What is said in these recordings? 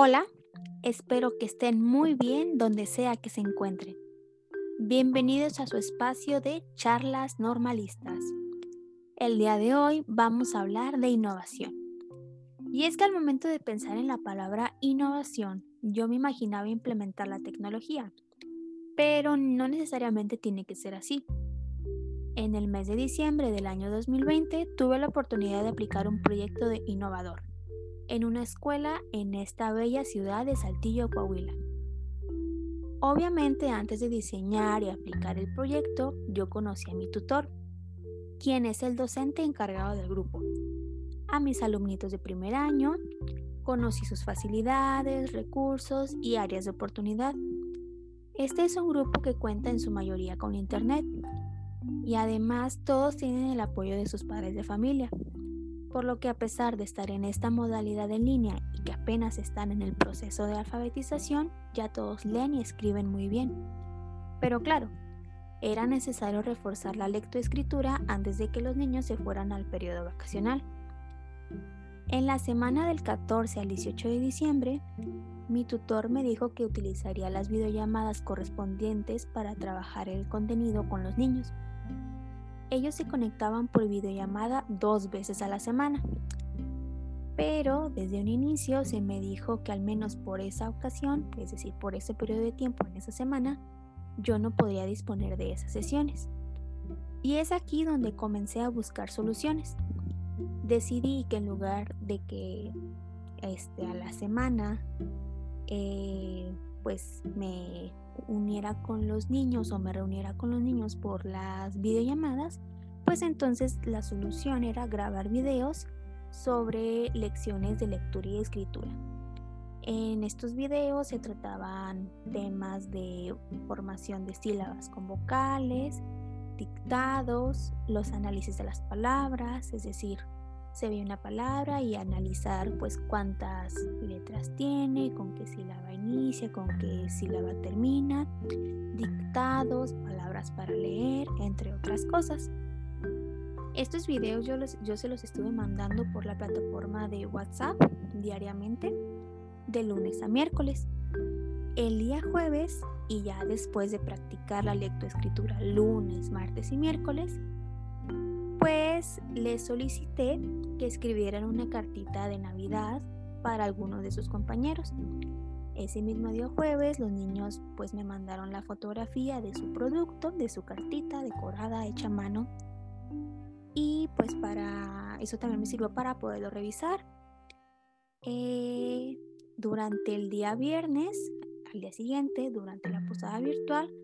Hola, espero que estén muy bien donde sea que se encuentren. Bienvenidos a su espacio de charlas normalistas. El día de hoy vamos a hablar de innovación. Y es que al momento de pensar en la palabra innovación, yo me imaginaba implementar la tecnología, pero no necesariamente tiene que ser así. En el mes de diciembre del año 2020 tuve la oportunidad de aplicar un proyecto de innovador en una escuela en esta bella ciudad de Saltillo, Coahuila. Obviamente antes de diseñar y aplicar el proyecto, yo conocí a mi tutor, quien es el docente encargado del grupo. A mis alumnitos de primer año, conocí sus facilidades, recursos y áreas de oportunidad. Este es un grupo que cuenta en su mayoría con internet y además todos tienen el apoyo de sus padres de familia por lo que a pesar de estar en esta modalidad en línea y que apenas están en el proceso de alfabetización, ya todos leen y escriben muy bien. Pero claro, era necesario reforzar la lectoescritura antes de que los niños se fueran al periodo vacacional. En la semana del 14 al 18 de diciembre, mi tutor me dijo que utilizaría las videollamadas correspondientes para trabajar el contenido con los niños ellos se conectaban por videollamada dos veces a la semana. Pero desde un inicio se me dijo que al menos por esa ocasión, es decir, por ese periodo de tiempo en esa semana, yo no podría disponer de esas sesiones. Y es aquí donde comencé a buscar soluciones. Decidí que en lugar de que este, a la semana eh, pues me uniera con los niños o me reuniera con los niños por las videollamadas, pues entonces la solución era grabar videos sobre lecciones de lectura y escritura. En estos videos se trataban temas de formación de sílabas con vocales, dictados, los análisis de las palabras, es decir, se ve una palabra y analizar pues cuántas letras tiene, con qué sílaba inicia, con qué sílaba termina, dictados, palabras para leer, entre otras cosas. Estos videos yo, yo se los estuve mandando por la plataforma de WhatsApp diariamente, de lunes a miércoles. El día jueves y ya después de practicar la lectoescritura lunes, martes y miércoles, pues le solicité que escribieran una cartita de Navidad para algunos de sus compañeros. Ese mismo día jueves los niños pues me mandaron la fotografía de su producto, de su cartita decorada hecha a mano y pues para eso también me sirvió para poderlo revisar. Eh, durante el día viernes, al día siguiente, durante la posada virtual,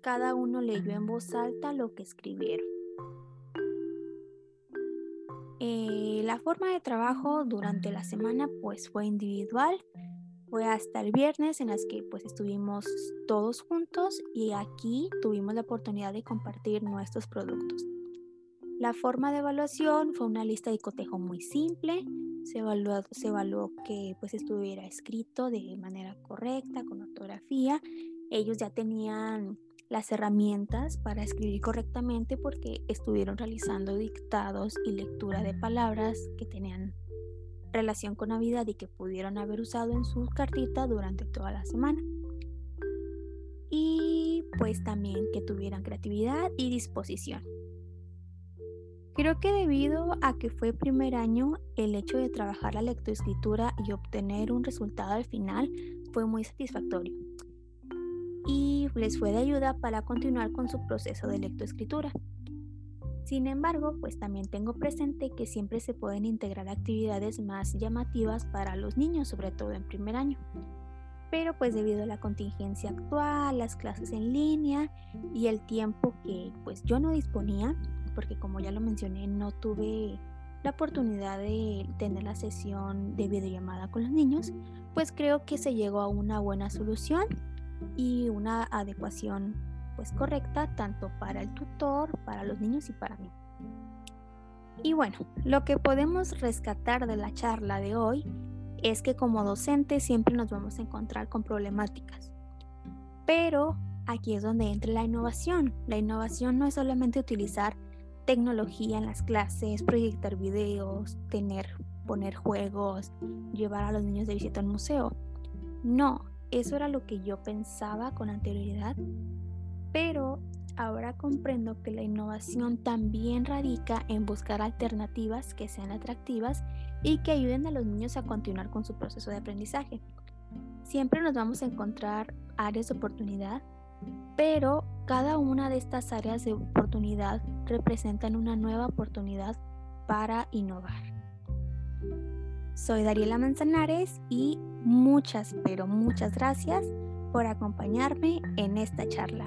cada uno leyó en voz alta lo que escribieron. Eh, la forma de trabajo durante la semana pues fue individual, fue hasta el viernes en las que pues estuvimos todos juntos y aquí tuvimos la oportunidad de compartir nuestros productos. La forma de evaluación fue una lista de cotejo muy simple, se evaluó, se evaluó que pues estuviera escrito de manera correcta, con ortografía, ellos ya tenían las herramientas para escribir correctamente porque estuvieron realizando dictados y lectura de palabras que tenían relación con Navidad y que pudieron haber usado en su cartita durante toda la semana. Y pues también que tuvieran creatividad y disposición. Creo que debido a que fue primer año, el hecho de trabajar la lectoescritura y obtener un resultado al final fue muy satisfactorio y les fue de ayuda para continuar con su proceso de lectoescritura. Sin embargo, pues también tengo presente que siempre se pueden integrar actividades más llamativas para los niños, sobre todo en primer año. Pero pues debido a la contingencia actual, las clases en línea y el tiempo que pues yo no disponía, porque como ya lo mencioné, no tuve la oportunidad de tener la sesión de videollamada con los niños, pues creo que se llegó a una buena solución y una adecuación pues correcta tanto para el tutor, para los niños y para mí. Y bueno, lo que podemos rescatar de la charla de hoy es que como docentes siempre nos vamos a encontrar con problemáticas. Pero aquí es donde entra la innovación. La innovación no es solamente utilizar tecnología en las clases, proyectar videos, tener, poner juegos, llevar a los niños de visita al museo No, eso era lo que yo pensaba con anterioridad, pero ahora comprendo que la innovación también radica en buscar alternativas que sean atractivas y que ayuden a los niños a continuar con su proceso de aprendizaje. Siempre nos vamos a encontrar áreas de oportunidad, pero cada una de estas áreas de oportunidad representan una nueva oportunidad para innovar. Soy Dariela Manzanares y muchas, pero muchas gracias por acompañarme en esta charla.